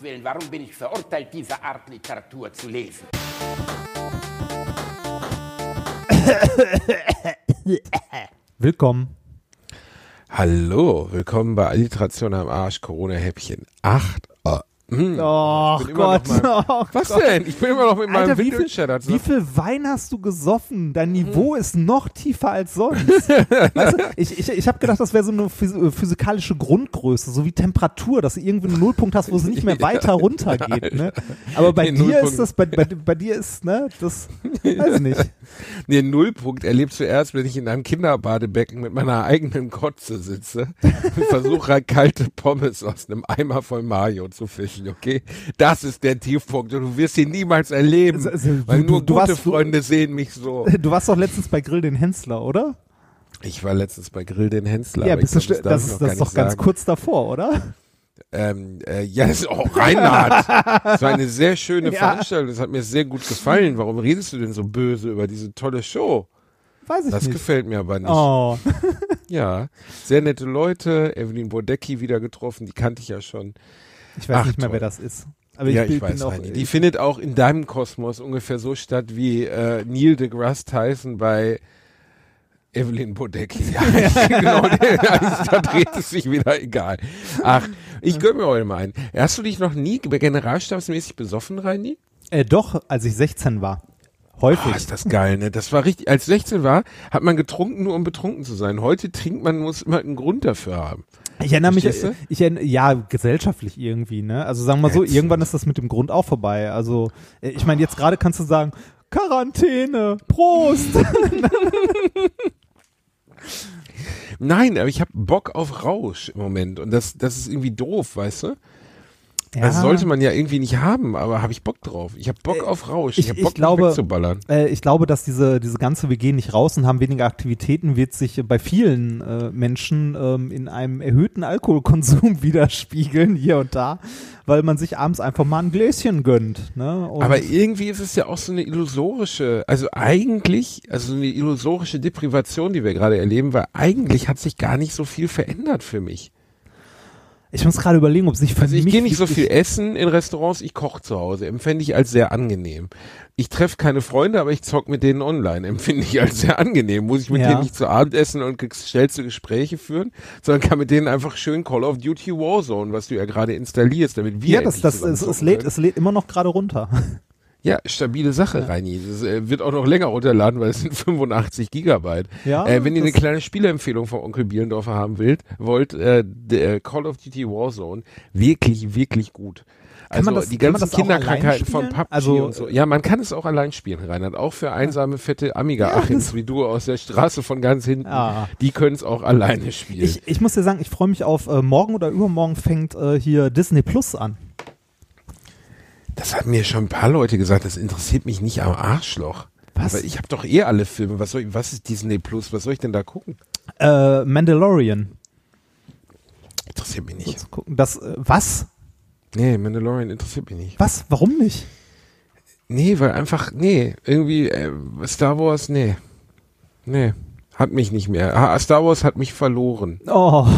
Gottes Willen, warum bin ich verurteilt, diese Art Literatur zu lesen? Willkommen. Hallo, willkommen bei Alliteration am Arsch, Corona-Häppchen 8. Oh, hm, Oh immer Gott. mal- Oh Was Gott. denn? Ich bin immer noch mit meinem Alter, wie viel, Windelcheddar. wie viel Wein hast du gesoffen? Dein Niveau ist noch tiefer als sonst. weißt du, ich ich, ich habe gedacht, das wäre so eine äh, physikalische Grundgröße, so wie Temperatur, dass du irgendwie einen Nullpunkt hast, wo es nicht mehr weiter runtergeht. Ne? Aber bei Den dir Nullpunkt. ist das, bei, bei, bei dir ist, ne, das, weiß ich nicht. Nee, Nullpunkt erlebst du erst, wenn ich in einem Kinderbadebecken mit meiner eigenen Kotze sitze und versuche halt kalte Pommes aus einem Eimer voll Mayo zu fischen, okay? Das ist der Tiefpunkt und du wirst ihn niemals erleben, Also, also, weil du- nur du gute warst- du- Freunde sehen mich so. Du warst doch letztens bei Grill den Hensler, oder? Ich war letztens bei Grill den Hensler. ja, bist du, glaub, das, darf ich ist, das ist doch ganz sagen. kurz davor, oder? Ähm, äh, ja, das ist auch Reinhard. Das war eine sehr schöne Ja. Veranstaltung. Das hat mir sehr gut gefallen. Warum redest du denn so böse über diese tolle Show? Weiß ich Das nicht. gefällt mir aber nicht. Oh, Ja, sehr nette Leute. Evelyn Bodecki wieder getroffen, die kannte ich ja schon. Ich weiß Ach, nicht mehr, toll. wer das ist. Aber ja, bin- ich weiß, auch. Die findet auch in deinem Kosmos ungefähr so statt wie äh, Neil deGrasse Tyson bei Evelyn Bodecki. Ja, genau, da dreht es sich wieder egal. Ach, ich gönn mir heute mal einen. Hast du dich noch nie generalstabsmäßig besoffen, Reini? Äh, doch, als ich 16 war. Häufig. Oh, ist das geil, ne? Das war richtig. Als 16 war, hat man getrunken, nur um betrunken zu sein. Heute trinkt man, muss immer einen Grund dafür haben. Ich erinnere mich, du? ich erinnere, ja, gesellschaftlich irgendwie, ne? Also sagen wir mal so, Ätzend. irgendwann ist das mit dem Grund auch vorbei. Also, äh, ich meine, jetzt gerade kannst du sagen, Quarantäne, Prost! Nein, aber ich habe Bock auf Rausch im Moment. Und das, das ist irgendwie doof, weißt du? Ja. Das sollte man ja irgendwie nicht haben, aber habe ich Bock drauf. Ich habe Bock Äh, auf Rausch. ich- Ich, habe ich Bock, glaube- mich wegzuballern. Äh, ich glaube, dass diese, diese ganze, wir gehen nicht raus und haben weniger Aktivitäten, wird sich bei vielen äh, Menschen ähm, in einem erhöhten Alkoholkonsum widerspiegeln, hier und da, weil man sich abends einfach mal ein Gläschen gönnt. Ne? Und Aber irgendwie ist es ja auch so eine illusorische, also eigentlich, also eine illusorische Deprivation, die wir gerade erleben, weil eigentlich hat sich gar nicht so viel verändert für mich. Ich muss gerade überlegen, ob sich für Also ich gehe nicht so viel essen in Restaurants, ich koche zu Hause. Empfände ich als sehr angenehm. Ich treffe keine Freunde, aber ich zock mit denen online. Empfinde ich als sehr angenehm. Muss ich mit Ja. denen nicht zu Abend essen und gestellte Gespräche führen, sondern kann mit denen einfach schön Call of Duty Warzone, was du ja gerade installierst, damit wir Ja, das, das, es, es, lädt, es lädt immer noch gerade runter. Ja, stabile Sache, Reini. Das äh, wird auch noch länger runterladen, weil es sind 85 Gigabyte. Ja, äh, wenn ihr eine kleine Spieleempfehlung von Onkel Bielendorfer haben wollt, wollt äh, der Call of Duty Warzone wirklich, wirklich gut. Kann Also das- die ganzen Kinderkrankheiten von? PUBG Also, und so. Ja, man kann es auch allein spielen, Reinhard. Auch für einsame, fette Amiga-Achims wie du aus der Straße von ganz hinten. Ah. Die können es auch alleine spielen. Ich, ich muss dir sagen, ich freue mich auf äh, morgen oder übermorgen fängt äh, hier Disney Plus an. Das haben mir schon ein paar Leute gesagt, das interessiert mich nicht am Arschloch. Was? Aber ich habe doch eh alle Filme. Was, soll ich, was ist Disney Plus? Was soll ich denn da gucken? Äh, Mandalorian. Interessiert mich nicht. Das, äh, was? Nee, Mandalorian interessiert mich nicht. Was? Warum nicht? Nee, weil einfach, nee, irgendwie äh, Star Wars, nee. Nee, hat mich nicht mehr. Star Wars hat mich verloren. Oh.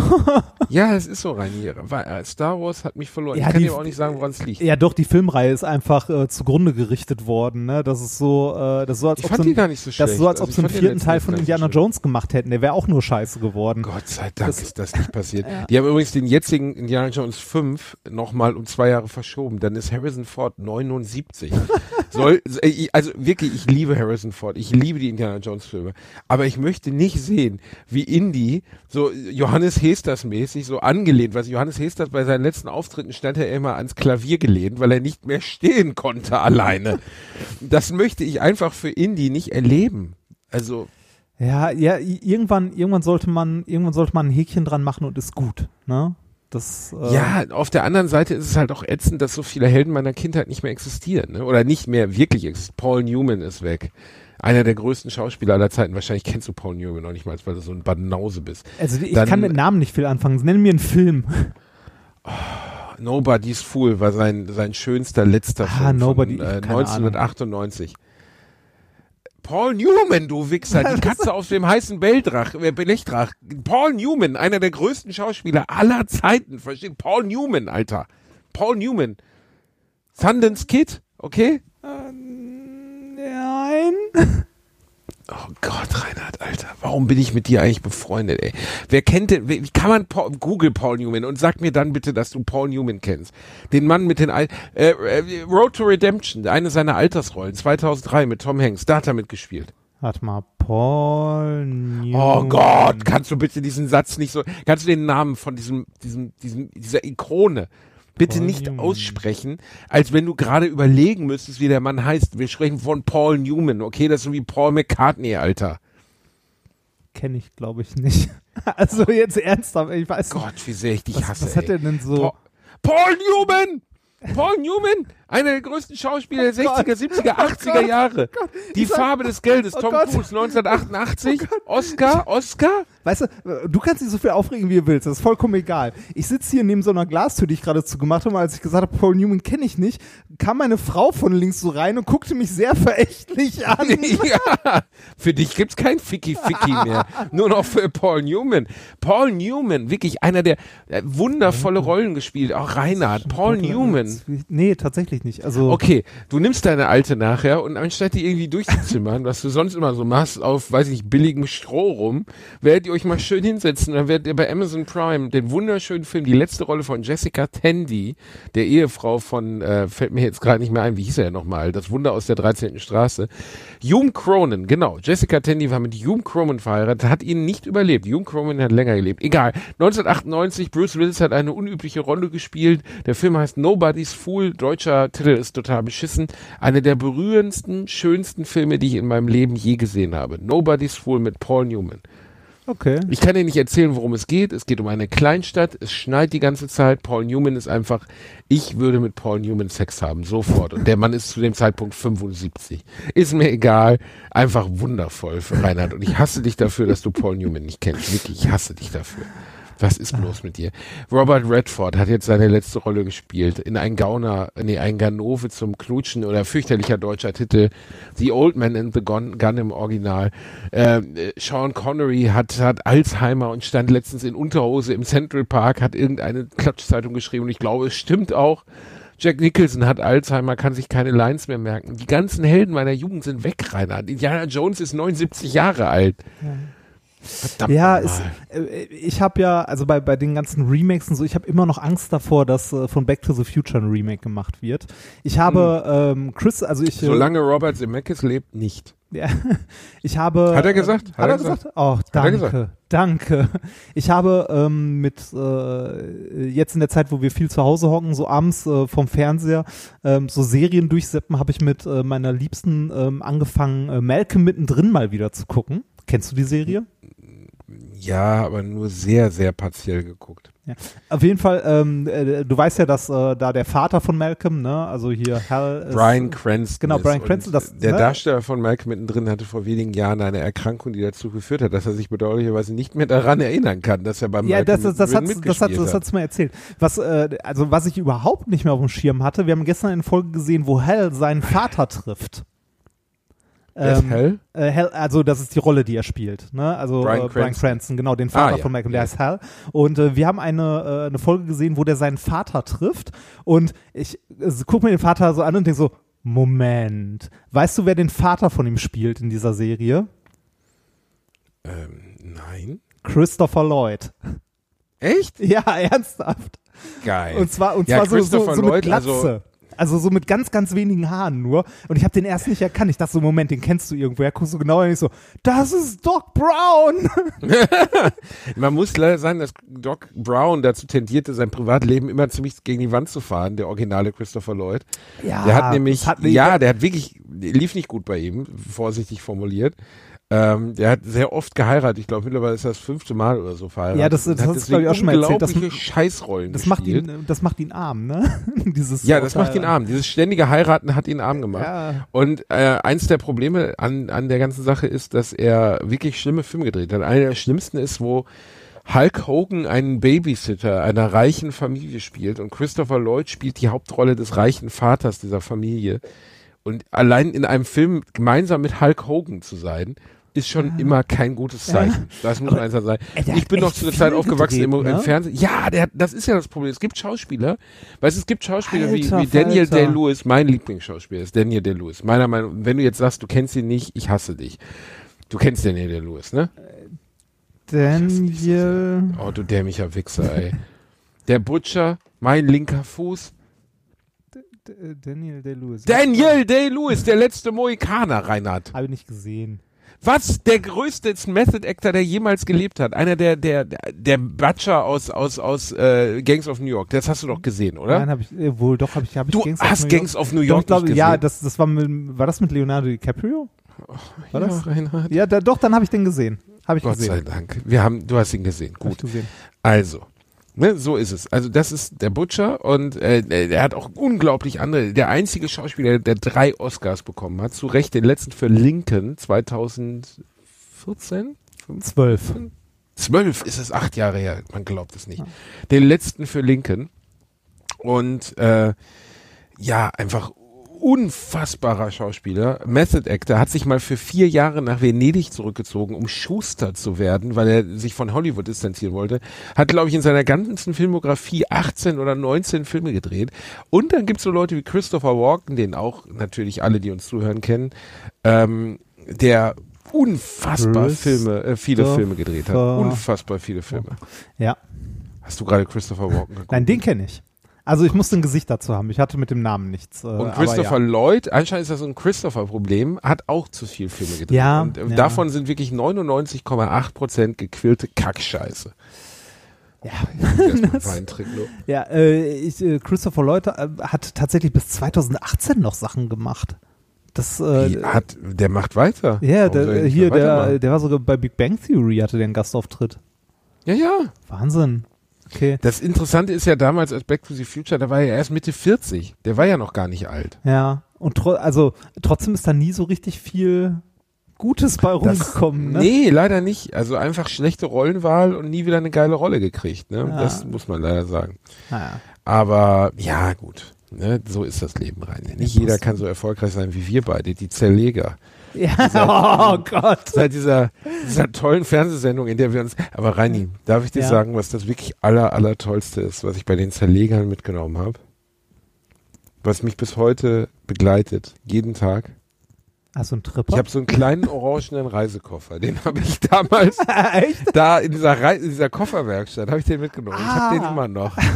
Ja, es ist so, Rainier. Äh, Star Wars hat mich verloren. Ja, ich kann die- dir auch nicht sagen, woran es liegt. ja, doch, die Filmreihe ist einfach äh, zugrunde gerichtet worden. Ne? Das ist so, äh, das ist so, als Ich ob fand sie, so schlecht. das ist so, als ob Also sie einen ich fand den vierten Teil von so Indiana schlimm. Jones gemacht hätten. Der wäre auch nur scheiße geworden. Gott sei Dank Das- ist das nicht passiert. Die haben übrigens den jetzigen Indiana Jones 5 nochmal um zwei Jahre verschoben. Dann ist Harrison Ford 79. Soll, äh, also wirklich, ich liebe Harrison Ford. Ich liebe die Indiana Jones Filme. Aber ich möchte nicht sehen, wie Indy so Johannes Hesters mäßig so angelehnt, was Johannes Hesters bei seinen letzten Auftritten stand er immer ans Klavier gelehnt, weil er nicht mehr stehen konnte alleine. Das möchte ich einfach für Indy nicht erleben. Also, Ja, ja, irgendwann, irgendwann sollte man, irgendwann sollte man ein Häkchen dran machen und ist gut. Ne? Das, äh, Ja, auf der anderen Seite ist es halt auch ätzend, dass so viele Helden meiner Kindheit nicht mehr existieren. Ne? Oder nicht mehr wirklich existieren. Paul Newman ist weg. Einer der größten Schauspieler aller Zeiten. Wahrscheinlich kennst du Paul Newman noch nicht mal, weil du so ein Banause bist. Also ich Dann- kann mit Namen nicht viel anfangen. Nenn mir einen Film. Nobody's Fool war sein, sein schönster letzter Ah, Film Nobody, von, äh, keine 1998. Paul Newman, du Wichser, die Katze auf dem heißen Belldrach, äh, Blechdrach. Paul Newman, einer der größten Schauspieler aller Zeiten, versteht? Paul Newman, Alter. Paul Newman. Sundance Kid, okay? Nein. Oh Gott, Reinhard, Alter, warum bin ich mit dir eigentlich befreundet, ey? Wer kennt denn, wie kann man Paul, Google Paul Newman und sag mir dann bitte, dass du Paul Newman kennst. Den Mann mit den, Al äh, äh, Road to Redemption, eine seiner Altersrollen, 2003 mit Tom Hanks, da hat er mitgespielt. Warte mal, Paul Newman. Oh Gott, kannst du bitte diesen Satz nicht so, kannst du den Namen von diesem, diesem, diesem, dieser Ikone bitte nicht aussprechen, als wenn du gerade überlegen müsstest, wie der Mann heißt. Wir sprechen von Paul Newman, okay? Das ist so wie Paul McCartney, Alter. Kenne ich, glaube ich, nicht. Also jetzt ernsthaft, ich weiß nicht. Gott, wie sehr ich dich was, hasse. was hat er denn so? Paul, Paul Newman! Paul Newman, einer der größten Schauspieler der Oh Gott. 60er, 70er, Oh 80er Gott. Jahre. Die Ich sag- Farbe des Geldes, Oh Tom Gott. Cruise, 1988. Oscar, Oscar? Weißt du, du kannst dich so viel aufregen, wie du willst. Das ist vollkommen egal. Ich sitze hier neben so einer Glastür, die ich gerade zugemacht habe. und Als ich gesagt habe, Paul Newman kenne ich nicht, kam meine Frau von links so rein und guckte mich sehr verächtlich an. ja, für dich gibt's kein Ficky-Ficky mehr. Nur noch für Paul Newman. Paul Newman, wirklich einer der äh, wundervolle Rollen gespielt. Auch Reinhard, Paul Newman. Nee, tatsächlich nicht. Also, Okay, du nimmst deine alte nachher und anstatt die irgendwie durchzuzimmern, was du sonst immer so machst, auf, weiß ich, billigem Stroh rum, werdet ihr euch mal schön hinsetzen. Dann werdet ihr bei Amazon Prime den wunderschönen Film, die letzte Rolle von Jessica Tandy, der Ehefrau von, äh, fällt mir jetzt gerade nicht mehr ein, wie hieß er nochmal, das Wunder aus der 13. Straße. Hume Cronin, genau. Jessica Tandy war mit Hume Cronin verheiratet, hat ihn nicht überlebt. Hume Cronin hat länger gelebt. Egal. 1998, Bruce Willis hat eine unübliche Rolle gespielt. Der Film heißt Nobody's Fool. Deutscher Titel ist total beschissen. Eine der berührendsten, schönsten Filme, die ich in meinem Leben je gesehen habe. Nobody's Fool mit Paul Newman. okay. Ich kann dir nicht erzählen, worum es geht. Es geht um eine Kleinstadt. Es schneit die ganze Zeit. Paul Newman ist einfach, ich würde mit Paul Newman Sex haben, sofort. Und der Mann ist zu dem Zeitpunkt 75. Ist mir egal. Einfach wundervoll für Reinhard. Und ich hasse dich dafür, dass du Paul Newman nicht kennst. Wirklich, ich hasse dich dafür. Was ist bloß mit dir? Robert Redford hat jetzt seine letzte Rolle gespielt in ein Gauner, nee, ein Ganove zum Knutschen oder fürchterlicher deutscher Titel. The Old Man and the Gun, Gun im Original. Ähm, äh, Sean Connery hat, hat Alzheimer und stand letztens in Unterhose im Central Park, hat irgendeine Klatschzeitung geschrieben und ich glaube, es stimmt auch. Jack Nicholson hat Alzheimer, kann sich keine Lines mehr merken. Die ganzen Helden meiner Jugend sind weg, Rainer. Indiana Jones ist 79 Jahre alt. Verdammt Ja, ist, äh, ich habe ja, also bei, bei den ganzen Remakes und so, ich habe immer noch Angst davor, dass äh, von Back to the Future ein Remake gemacht wird. Ich habe ähm, Chris, also ich, äh, Solange Robert Zemeckis lebt, nicht. ja, ich habe. Hat er gesagt? Hat, er gesagt? Oh, er danke, gesagt? danke. Ich habe ähm, mit äh, jetzt in der Zeit, wo wir viel zu Hause hocken, so abends äh, vom Fernseher, ähm, so Serien durchseppen, habe ich mit äh, meiner Liebsten ähm, angefangen, äh, Malcolm mittendrin mal wieder zu gucken. Kennst du die Serie? Ja, aber nur sehr, sehr partiell geguckt. Ja. Auf jeden Fall, ähm, äh, du weißt ja, dass äh, da der Vater von Malcolm, ne, also hier Hal ist, Brian Cranston. genau, Und Cranston, das- der ne? Darsteller von Malcolm mittendrin hatte vor wenigen Jahren eine Erkrankung, die dazu geführt hat, dass er sich bedauerlicherweise nicht mehr daran erinnern kann, dass er beim Ja, das, Malcolm das, das, hat, mittendrin das, hat, das hat's mir erzählt. Was, äh, also was ich überhaupt nicht mehr auf dem Schirm hatte, wir haben gestern eine Folge gesehen, wo Hal seinen Vater trifft. Wer ist Ähm, Hal? Äh, Hal, also das ist die Rolle, die er spielt. Ne? Also Brian äh, Brian Cranston. Genau, den Vater Ah, ja. von Malcolm, der heißt Hal. Und äh, wir haben eine, äh, eine Folge gesehen, wo der seinen Vater trifft. Und ich gucke mir den Vater so an und denke so, Moment, weißt du, wer den Vater von ihm spielt in dieser Serie? Ähm, nein. Christopher Lloyd. Echt? Ja, ernsthaft. Geil. Und zwar, und Ja, zwar so, so, so mit Lloyd, Glatze. also- Also, so mit ganz, ganz wenigen Haaren nur. Und ich habe den erst nicht erkannt. Ich dachte so, Moment, den kennst du irgendwoher. Guckst du genauer und ich so, das ist Doc Brown. Man muss leider sagen, dass Doc Brown dazu tendierte, sein Privatleben immer ziemlich gegen die Wand zu fahren, der originale Christopher Lloyd. Ja, Der hat nämlich, hat- ja, der hat wirklich, lief nicht gut bei ihm, vorsichtig formuliert. Ähm, der hat sehr oft geheiratet. Ich glaube, mittlerweile ist das fünfte Mal oder so verheiratet. Ja, das- das hat hast du, glaub ich, auch schon mal erzählt. Das- unglaubliche Scheißrollen Das macht gespielt. ihn, das macht ihn arm, ne? Dieses Ja, das macht ihn arm. Dieses ständige Heiraten hat ihn arm gemacht. Ja. Und äh, eins der Probleme an, an der ganzen Sache ist, dass er wirklich schlimme Filme gedreht hat. Einer der schlimmsten ist, wo Hulk Hogan einen Babysitter einer reichen Familie spielt und Christopher Lloyd spielt die Hauptrolle des reichen Vaters dieser Familie. Und allein in einem Film gemeinsam mit Hulk Hogan zu sein, ist schon immer kein gutes Zeichen. Das muss man einfach sagen. ey, der Ich bin noch zu der Zeit aufgewachsen gedreht, im, im ne? Fernsehen. Ja, der, das ist ja das Problem. Es gibt Schauspieler, weißt du, es gibt Schauspieler wie, Alter wie Daniel Falter. Day-Lewis, mein Lieblingsschauspieler ist Daniel Day-Lewis. Meiner Meinung nach, wenn du jetzt sagst, du kennst ihn nicht, ich hasse dich. Du kennst Daniel Day-Lewis, ne? Daniel. Oh, du dämlicher Wichser, ey. Der Butcher, mein linker Fuß. D- Daniel Day-Lewis. Daniel Day-Lewis, der letzte Mohikaner, Reinhard. Habe ich nicht gesehen. Was? Der größte Method Actor, der jemals gelebt hat. Einer der, der, der Butcher aus, aus, aus äh, Gangs of New York. Das hast du doch gesehen, oder? Nein, habe ich äh, wohl doch habe ich habe ich du Gangs of hast New Gangs of New Doch, York ich glaube, nicht ja, gesehen. das das war mit, war das mit Leonardo DiCaprio? War ja, das? Reinhard. Ja, da, doch, dann habe ich den gesehen. Habe ich Gott sei gesehen. Dank. Wir haben, du hast ihn gesehen. Hab Gut. gesehen. Also, ne, so ist es. Also das ist der Butcher und äh, er hat auch unglaublich andere. Der einzige Schauspieler, der drei Oscars bekommen hat, zu Recht den letzten für Lincoln 2014. Zwölf. Zwölf ist es acht Jahre her, man glaubt es nicht. Den letzten für Lincoln. Und äh, ja, einfach unfassbarer Schauspieler, Method Actor, hat sich mal für vier Jahre nach Venedig zurückgezogen, um Schuster zu werden, weil er sich von Hollywood distanzieren wollte. Hat, glaube ich, in seiner ganzen Filmografie 18 oder 19 Filme gedreht. Und dann gibt's so Leute wie Christopher Walken, den auch natürlich alle, die uns zuhören, kennen, ähm, der unfassbar Filme, äh, viele Filme gedreht hat. Unfassbar viele Filme. Ja. Hast du gerade Christopher Walken geguckt? Nein, den kenne ich. Also ich musste ein Gesicht dazu haben. Ich hatte mit dem Namen nichts. Äh, Und Christopher ja. Lloyd, anscheinend ist das so ein Christopher-Problem, hat auch zu viel Filme gedreht. Ja, und äh, ja. davon sind wirklich 99,8 Prozent gequillte Kackscheiße. Ja. Du. Ja, äh, ich, äh, Christopher Lloyd äh, hat tatsächlich bis 2018 noch Sachen gemacht. Das, äh, hat, der macht weiter. ja, der, er hier, der, weitermachen? der war sogar bei Big Bang Theory, hatte der einen Gastauftritt. Ja, ja. Wahnsinn. Okay. Das Interessante ist ja damals als Back to the Future, da war er erst Mitte 40. Der war ja noch gar nicht alt. Ja, und tro also trotzdem ist da nie so richtig viel Gutes bei rumgekommen. Ne? Nee, leider nicht. Also einfach schlechte Rollenwahl und nie wieder eine geile Rolle gekriegt. Ne? Ja. Das muss man leider sagen. Naja. Aber ja, gut. Ne? So ist das Leben rein. Nicht Ja, jeder kann so erfolgreich sein wie wir beide, die Zerleger. Ja, oh Gott. Seit dieser, dieser tollen Fernsehsendung, in der wir uns. Aber Reini, darf ich dir Ja. sagen, was das wirklich aller, aller tollste ist, was ich bei den Zerlegern mitgenommen habe? Was mich bis heute begleitet, jeden Tag. Hast du einen Tripper? Ich habe so einen kleinen orangenen Reisekoffer. Den habe ich damals Echt? da in dieser, Rei in dieser Kofferwerkstatt habe ich den mitgenommen. Ich habe den Ah. immer noch.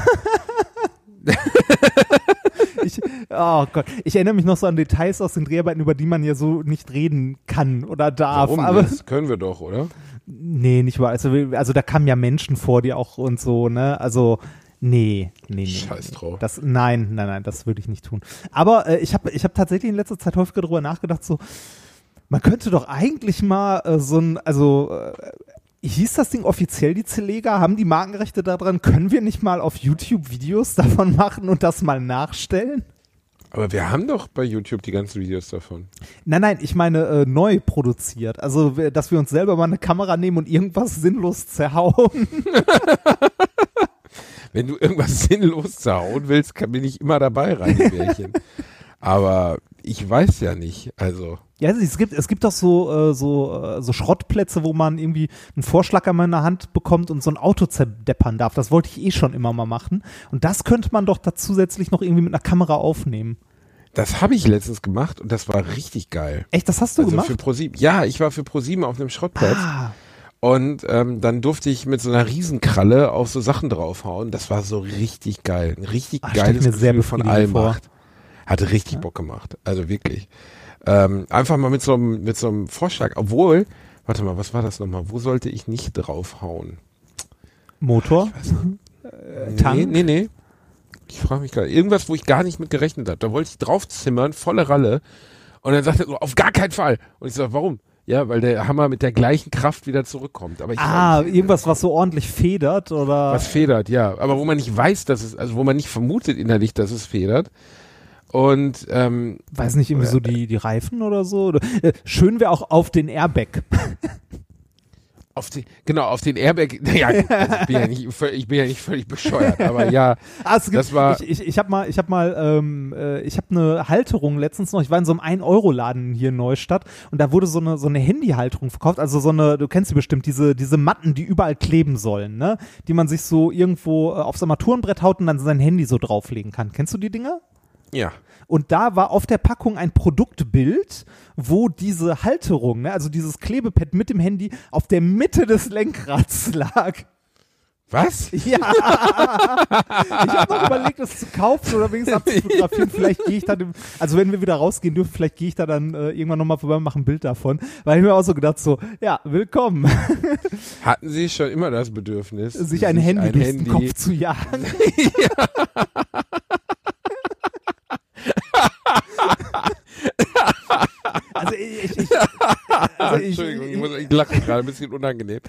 Ich, oh Gott. Ich erinnere mich noch so an Details aus den Dreharbeiten, über die man ja so nicht reden kann oder darf. Warum? Aber das können wir doch, oder? nee, nicht wahr. Also, also da kamen ja Menschen vor, die auch und so, ne? Also nee, nee, nee. Scheiß drauf. Das, nein, nein, nein, das würde ich nicht tun. Aber äh, ich habe ich hab tatsächlich in letzter Zeit häufiger darüber nachgedacht, so, man könnte doch eigentlich mal äh, so ein, also äh, hieß das Ding offiziell die Zelega? Haben die Markenrechte daran? Können wir nicht mal auf YouTube Videos davon machen und das mal nachstellen? Aber wir haben doch bei YouTube die ganzen Videos davon. Nein, nein, ich meine äh, neu produziert. Also, dass wir uns selber mal eine Kamera nehmen und irgendwas sinnlos zerhauen. Wenn du irgendwas sinnlos zerhauen willst, bin ich immer dabei, Reini Bärchen. Aber ich weiß ja nicht. Also, Ja, es gibt, es gibt doch so, äh, so, äh, so Schrottplätze, wo man irgendwie einen Vorschlag an meine Hand bekommt und so ein Auto zerdeppern darf. Das wollte ich eh schon immer mal machen. Und das könnte man doch da zusätzlich noch irgendwie mit einer Kamera aufnehmen. das habe ich letztens gemacht und das war richtig geil. Echt, das hast du Also gemacht? für ProSieben. Ja, ich war für ProSieben auf einem Schrottplatz ah, und ähm, dann durfte ich mit so einer Riesenkralle auf so Sachen draufhauen. Das war so richtig geil. Ein richtig ich geiles mir sehr Gefühl von befriedigend vor. Hatte richtig Bock gemacht. Also wirklich. Ähm, einfach mal mit so einem mit so einem Vorschlag. Obwohl, warte mal, was war das nochmal? Wo sollte ich nicht draufhauen? Motor? Nee, Tank? nee, nee. Ich frage mich gerade. Irgendwas, wo ich gar nicht mit gerechnet habe. Da wollte ich draufzimmern, volle Ralle. Und dann sagt er so, auf gar keinen Fall. Und ich sage, warum? Ja, weil der Hammer mit der gleichen Kraft wieder zurückkommt. Aber ich Ah, irgendwas, was so ordentlich federt oder? was federt, ja. Aber wo man nicht weiß, dass es, also wo man nicht vermutet innerlich, dass es federt. Und ähm, weiß nicht, irgendwie so die, die Reifen oder so? Äh, schön wäre auch auf den Airbag. Auf den, genau, auf den Airbag. Naja, also ich, bin ja nicht, ich bin ja nicht völlig bescheuert, aber ja, Ah, es gibt, Das war- ich ich, ich habe mal, ich habe mal, ähm, äh, ich habe eine Halterung letztens noch. Ich war in so einem 1-Euro-Laden hier in Neustadt und da wurde so eine so eine Handyhalterung verkauft. Also so eine, du kennst sie bestimmt, diese diese Matten, die überall kleben sollen, ne? Die man sich so irgendwo äh, aufs Armaturenbrett haut und dann sein Handy so drauflegen kann. Kennst du die Dinger? Ja. Und da war auf der Packung ein Produktbild, wo diese Halterung, ne, also dieses Klebepad mit dem Handy auf der Mitte des Lenkrads lag. Was? Ja. ich habe noch überlegt, das zu kaufen oder wenigstens abzufotografieren. Vielleicht gehe ich da, also wenn wir wieder rausgehen dürfen, vielleicht gehe ich da dann äh, irgendwann nochmal vorbei und mache ein Bild davon. Weil ich mir auch so gedacht, so, ja, willkommen, Hatten Sie schon immer das Bedürfnis, sich ein Handy ein durch Handy den Kopf zu jagen. Also ich, ich, also ich, Entschuldigung, ich, muss, ich lache gerade ein bisschen unangenehm.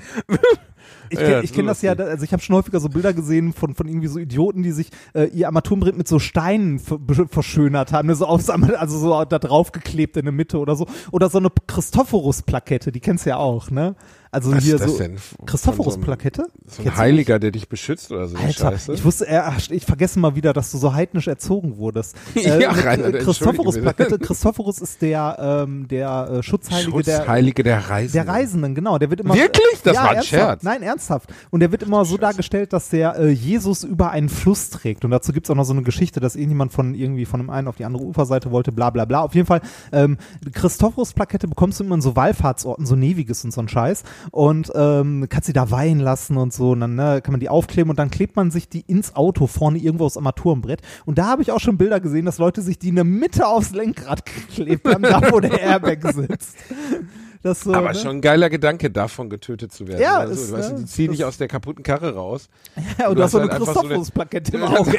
Ich Ja, kenne das ich kenn ist das ja, also ich habe schon häufiger so Bilder gesehen von, von irgendwie so Idioten, die sich äh, ihr Armaturenbrett mit so Steinen verschönert haben, ne, so aufs, also so da drauf geklebt in der Mitte oder so. Oder so eine Christophorus-Plakette, die kennst du ja auch, ne? Also Was hier ist das so. Christophorus-Plakette? So ein Heiliger, der dich beschützt oder so Alter, Scheiße? ich wusste, äh, ich vergesse mal wieder, dass du so heidnisch erzogen wurdest. Ja, mit, Reinhard, äh, entschuldige Christophorus-Plakette. Christophorus ist der, ähm, der äh, Schutzheilige, der, Schutzheilige der Reisenden. der Reisenden, genau. Der wird immer Wirklich? Das ja, war ein ernsthaft. Scherz. Nein, ernsthaft. Und der wird immer so Scheiße. dargestellt, dass der äh, Jesus über einen Fluss trägt. Und dazu gibt's auch noch so eine Geschichte, dass irgendjemand von irgendwie von dem einen auf die andere Uferseite wollte, bla bla bla. Auf jeden Fall, ähm, Christophorus-Plakette bekommst du immer in so Wallfahrtsorten, so Neviges und so ein Scheiß. Und ähm, kannst sie da weihen lassen und so. Und dann ne, kann man die aufkleben und dann klebt man sich die ins Auto vorne irgendwo aufs Armaturenbrett. Und da habe ich auch schon Bilder gesehen, dass Leute sich die in der Mitte aufs Lenkrad geklebt haben, da wo der Airbag sitzt. Das so, Aber ne? schon ein geiler Gedanke, davon getötet zu werden. Ja, also, ist, weißt ne, die ziehen dich aus der kaputten Karre raus. Ja, und Du du hast so hast eine halt einfach so Christophorus-Plakette im Auge.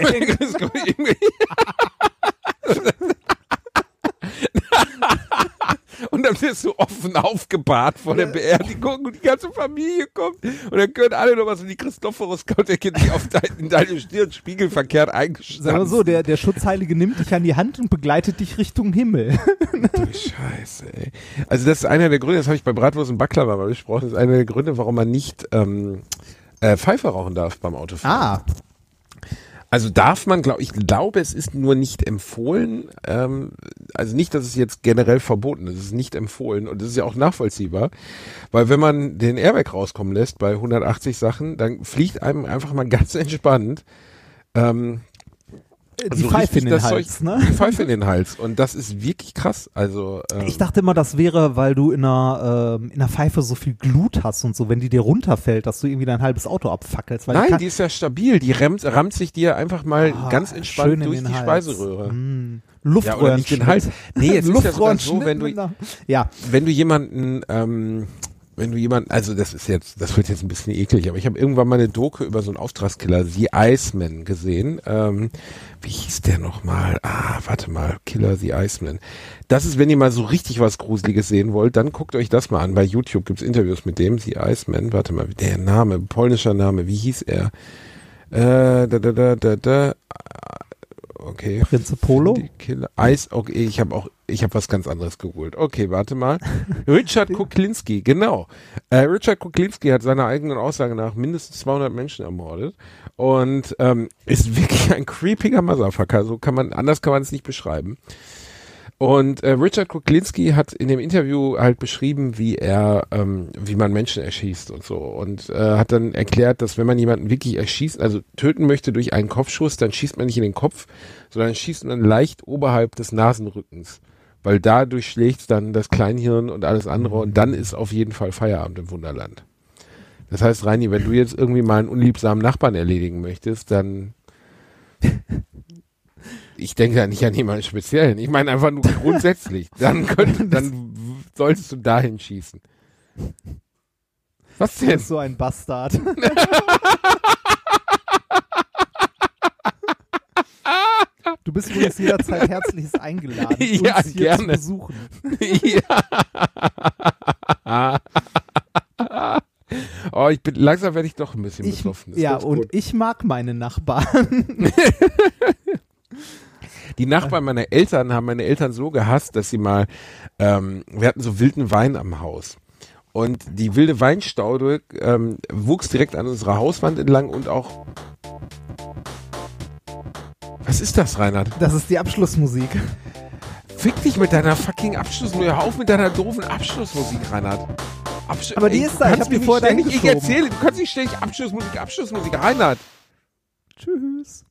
Und dann wirst du offen aufgebahrt vor der Beerdigung und die ganze Familie kommt und dann können alle noch was und die Christophorus kommt, der geht dich auf dein, in deine Stirn spiegelverkehrt eingestanzt. Sag mal so, der, der Schutzheilige nimmt dich an die Hand und begleitet dich Richtung Himmel. Du Scheiße, ey. Also das ist einer der Gründe, das habe ich bei Bratwurst und Baklava mal besprochen, das ist einer der Gründe, warum man nicht ähm, äh, Pfeife rauchen darf beim Autofahren. Ah, Also darf man, glaube ich, glaube, es ist nur nicht empfohlen. Ähm, also nicht, dass es jetzt generell verboten ist, es ist nicht empfohlen und das ist ja auch nachvollziehbar, weil wenn man den Airbag rauskommen lässt bei 180 Sachen, dann fliegt einem einfach mal ganz entspannt ähm, die so Pfeife in den Hals, Zeug- ne? Die Pfeife in den Hals und das ist wirklich krass. Also ähm, Ich dachte immer, das wäre, weil du in einer, ähm, in einer Pfeife so viel Glut hast und so, wenn die dir runterfällt, dass du irgendwie dein halbes Auto abfackelst. Weil Nein, die ist ja stabil. Die rammt, rammt sich dir einfach mal Ah, ganz entspannt durch die Hals. Speiseröhre. Mm. Ja, oder nicht den. Hals. Nee, jetzt ist ja so, wenn du, Ja, wenn du jemanden, ähm, wenn du jemanden, also das ist jetzt, das wird jetzt ein bisschen eklig, aber ich habe irgendwann mal eine Doku über so einen Auftragskiller, The Iceman, gesehen. Ähm, wie hieß der nochmal? Ah, warte mal, Killer The Iceman. Das ist, wenn ihr mal so richtig was Gruseliges sehen wollt, dann guckt euch das mal an. Bei YouTube gibt's Interviews mit dem, The Iceman. Warte mal, der Name, polnischer Name, wie hieß er? Äh, da, da, da, da, da. Okay. Prinze Polo. Eis, okay, ich habe auch, ich habe was ganz anderes gegoogelt. Okay, warte mal. Richard Kuklinski, genau. Äh, Richard Kuklinski hat seiner eigenen Aussage nach mindestens 200 Menschen ermordet und ähm, ist wirklich ein creepiger Motherfucker. So kann man, anders kann man es nicht beschreiben. Und äh, Richard Kuklinski hat in dem Interview halt beschrieben, wie er, ähm, wie man Menschen erschießt und so. Und äh, hat dann erklärt, dass wenn man jemanden wirklich erschießt, also töten möchte durch einen Kopfschuss, dann schießt man nicht in den Kopf, sondern schießt man leicht oberhalb des Nasenrückens. Weil da durchschlägt dann das Kleinhirn und alles andere und dann ist auf jeden Fall Feierabend im Wunderland. Das heißt, Reini, wenn du jetzt irgendwie mal einen unliebsamen Nachbarn erledigen möchtest, dann ich denke da nicht an jemanden speziellen. Ich meine einfach nur grundsätzlich. Dann könnte, dann solltest du dahin schießen. Was Du denn? bist so ein Bastard. Du bist übrigens jederzeit herzlichst eingeladen, Ja, uns hier gerne. zu besuchen. ja. Oh, ich bin langsam werde ich doch ein bisschen Ich, betroffen. Das ja, und gut. ich mag meine Nachbarn. Die Nachbarn meiner Eltern haben meine Eltern so gehasst, dass sie mal, ähm, wir hatten so wilden Wein am Haus. Und die wilde Weinstaude ähm, wuchs direkt an unserer Hauswand entlang und auch. Was ist das, Reinhard? Das ist die Abschlussmusik. Fick dich mit deiner fucking Abschlussmusik. Hör auf mit deiner doofen Abschlussmusik, Reinhard. Absch Aber die Ey, ist da, ich hab die vorher nicht ständig- Ich erzähle, du kannst nicht ständig Abschlussmusik, Abschlussmusik, Reinhard. Tschüss.